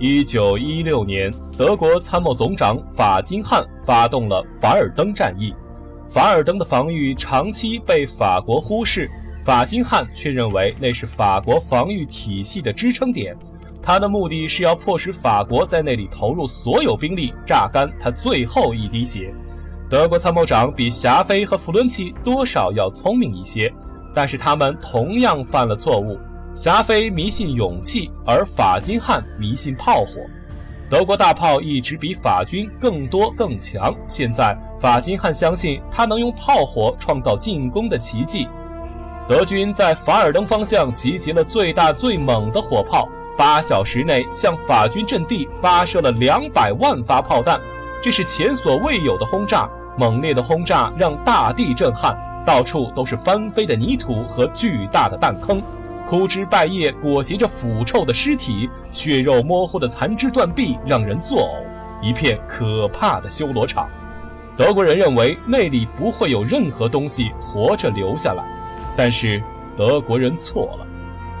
一九一六年，德国参谋总长法金汉发动了凡尔登战役。凡尔登的防御长期被法国忽视，法金汉却认为那是法国防御体系的支撑点。他的目的是要迫使法国在那里投入所有兵力，榨干他最后一滴血。德国参谋长比霞飞和弗伦奇多少要聪明一些，但是他们同样犯了错误。霞飞迷信勇气，而法金汉迷信炮火。德国大炮一直比法军更多更强。现在法金汉相信他能用炮火创造进攻的奇迹。德军在法尔登方向集结了最大最猛的火炮，八小时内向法军阵地发射了两百万发炮弹，这是前所未有的轰炸。猛烈的轰炸让大地震撼，到处都是翻飞的泥土和巨大的弹坑。枯枝败叶裹挟着腐臭的尸体，血肉模糊的残肢断臂让人作呕，一片可怕的修罗场。德国人认为那里不会有任何东西活着留下来，但是德国人错了。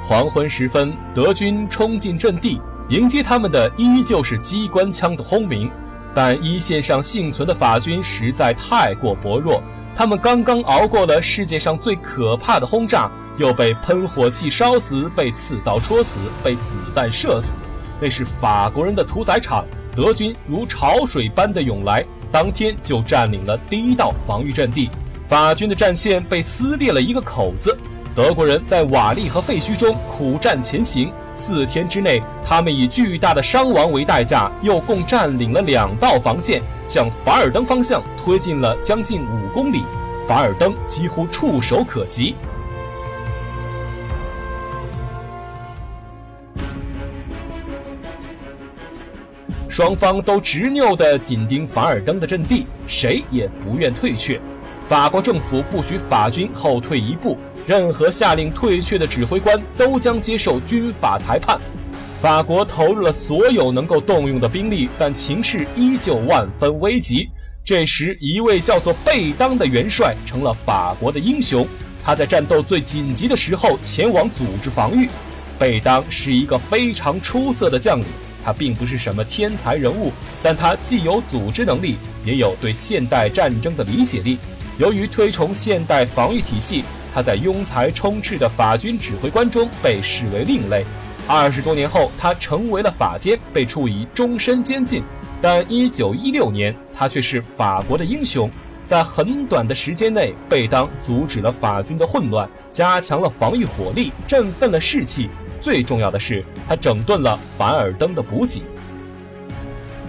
黄昏时分，德军冲进阵地，迎接他们的依旧是机关枪的轰鸣，但一线上幸存的法军实在太过薄弱，他们刚刚熬过了世界上最可怕的轰炸。又被喷火器烧死，被刺刀戳死，被子弹射死，那是法国人的屠宰场。德军如潮水般的涌来，当天就占领了第一道防御阵地。法军的战线被撕裂了一个口子。德国人在瓦砾和废墟中苦战前行。四天之内，他们以巨大的伤亡为代价，又共占领了两道防线，向法尔登方向推进了将近五公里。法尔登几乎触手可及。双方都执拗地紧盯凡尔登的阵地，谁也不愿退却。法国政府不许法军后退一步，任何下令退却的指挥官都将接受军法裁判。法国投入了所有能够动用的兵力，但情势依旧万分危急。这时，一位叫做贝当的元帅成了法国的英雄。他在战斗最紧急的时候前往组织防御。贝当是一个非常出色的将领。他并不是什么天才人物，但他既有组织能力，也有对现代战争的理解力。由于推崇现代防御体系，他在庸才充斥的法军指挥官中被视为另类。二十多年后，他成为了法监，被处以终身监禁。但一九一六年，他却是法国的英雄。在很短的时间内，贝当阻止了法军的混乱，加强了防御火力，振奋了士气。最重要的是，他整顿了凡尔登的补给。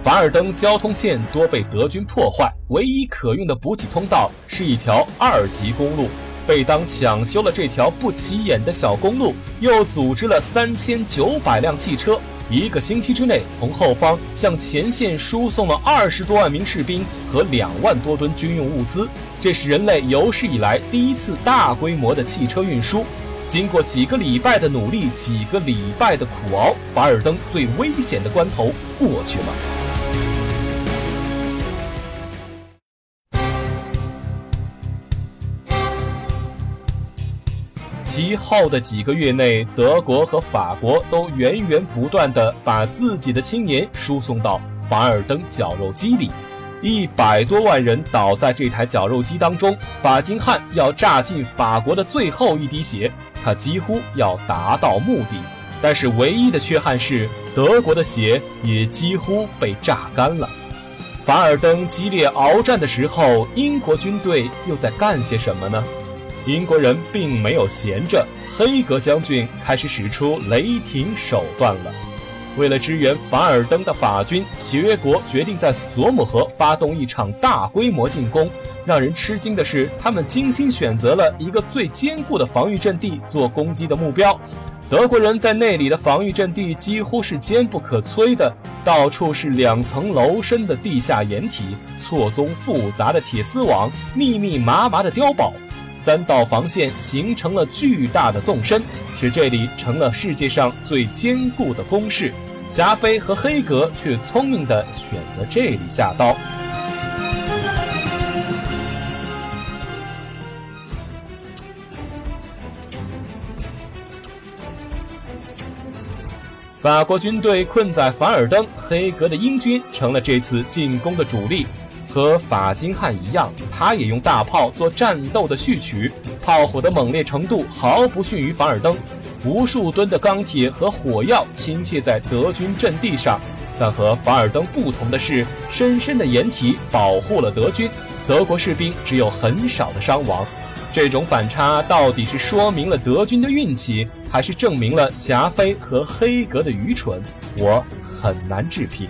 凡尔登交通线多被德军破坏，唯一可用的补给通道是一条二级公路。贝当抢修了这条不起眼的小公路，又组织了三千九百辆汽车，一个星期之内从后方向前线输送了二十多万名士兵和两万多吨军用物资。这是人类有史以来第一次大规模的汽车运输。经过几个礼拜的努力，几个礼拜的苦熬，凡尔登最危险的关头过去了。其后的几个月内，德国和法国都源源不断地把自己的青年输送到凡尔登绞肉机里。一百多万人倒在这台绞肉机当中，法金汉要榨尽法国的最后一滴血，他几乎要达到目的。但是唯一的缺憾是，德国的血也几乎被榨干了。凡尔登激烈鏖战的时候，英国军队又在干些什么呢？英国人并没有闲着，黑格将军开始使出雷霆手段了。为了支援法尔登的法军，协约国决定在索姆河发动一场大规模进攻。让人吃惊的是，他们精心选择了一个最坚固的防御阵地做攻击的目标。德国人在那里的防御阵地几乎是坚不可摧的，到处是两层楼深的地下掩体，错综复杂的铁丝网，密密麻麻的碉堡。三道防线形成了巨大的纵深，使这里成了世界上最坚固的工事。霞飞和黑格却聪明地选择这里下刀。法国军队困在凡尔登，黑格的英军成了这次进攻的主力。和法金汉一样，他也用大炮做战斗的序曲，炮火的猛烈程度毫不逊于凡尔登。无数吨的钢铁和火药倾泻在德军阵地上，但和凡尔登不同的是，深深的掩体保护了德军，德国士兵只有很少的伤亡。这种反差到底是说明了德军的运气，还是证明了霞飞和黑格的愚蠢？我很难置评。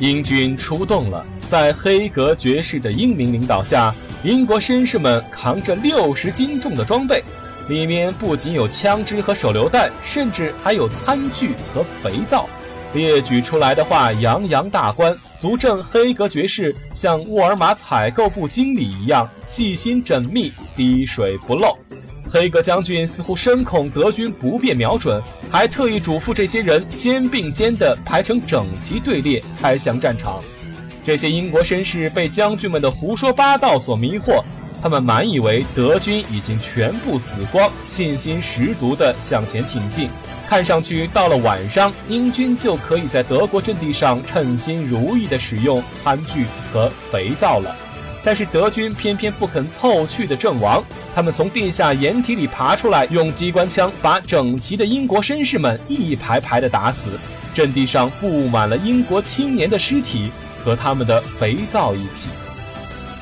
英军出动了，在黑格爵士的英明领导下，英国绅士们扛着六十斤重的装备，里面不仅有枪支和手榴弹，甚至还有餐具和肥皂。列举出来的话洋洋大观，足证黑格爵士像沃尔玛采购部经理一样细心缜密，滴水不漏。黑格将军似乎深恐德军不便瞄准，还特意嘱咐这些人肩并肩地排成整齐队列，开向战场。这些英国绅士被将军们的胡说八道所迷惑，他们满以为德军已经全部死光，信心十足地向前挺进。看上去到了晚上，英军就可以在德国阵地上称心如意地使用餐具和肥皂了。但是德军偏偏不肯凑去的阵亡，他们从地下掩体里爬出来，用机关枪把整齐的英国绅士们一排排的打死。阵地上布满了英国青年的尸体和他们的肥皂一起。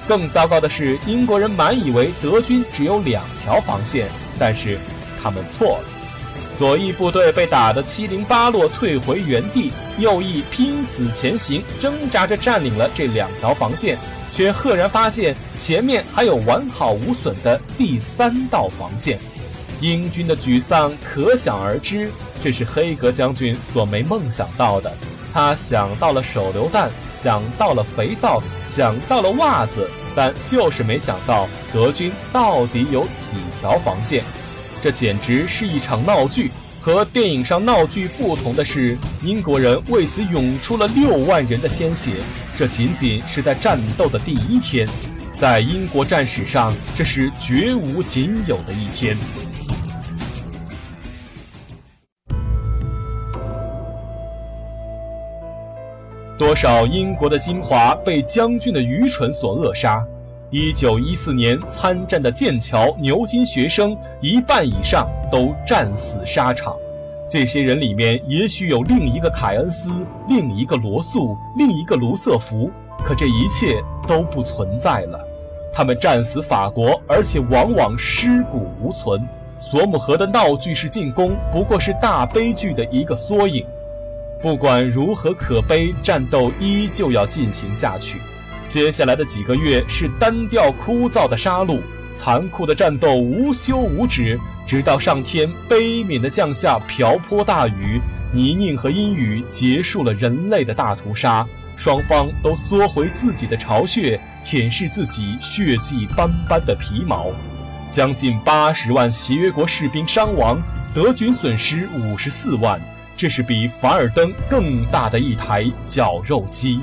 更糟糕的是，英国人满以为德军只有两条防线，但是他们错了。左翼部队被打得七零八落，退回原地；右翼拼死前行，挣扎着占领了这两条防线。却赫然发现前面还有完好无损的第三道防线，英军的沮丧可想而知。这是黑格将军所没梦想到的。他想到了手榴弹，想到了肥皂，想到了袜子，但就是没想到德军到底有几条防线。这简直是一场闹剧。和电影上闹剧不同的是，英国人为此涌出了六万人的鲜血。这仅仅是在战斗的第一天，在英国战史上，这是绝无仅有的一天。多少英国的精华被将军的愚蠢所扼杀。一九一四年参战的剑桥、牛津学生一半以上都战死沙场，这些人里面也许有另一个凯恩斯、另一个罗素、另一个卢瑟福，可这一切都不存在了。他们战死法国，而且往往尸骨无存。索姆河的闹剧式进攻不过是大悲剧的一个缩影。不管如何可悲，战斗依旧要进行下去。接下来的几个月是单调枯燥的杀戮，残酷的战斗无休无止，直到上天悲悯地降下瓢泼大雨，泥泞和阴雨结束了人类的大屠杀，双方都缩回自己的巢穴，舔舐自己血迹斑斑的皮毛，将近八十万协约国士兵伤亡，德军损失五十四万，这是比凡尔登更大的一台绞肉机。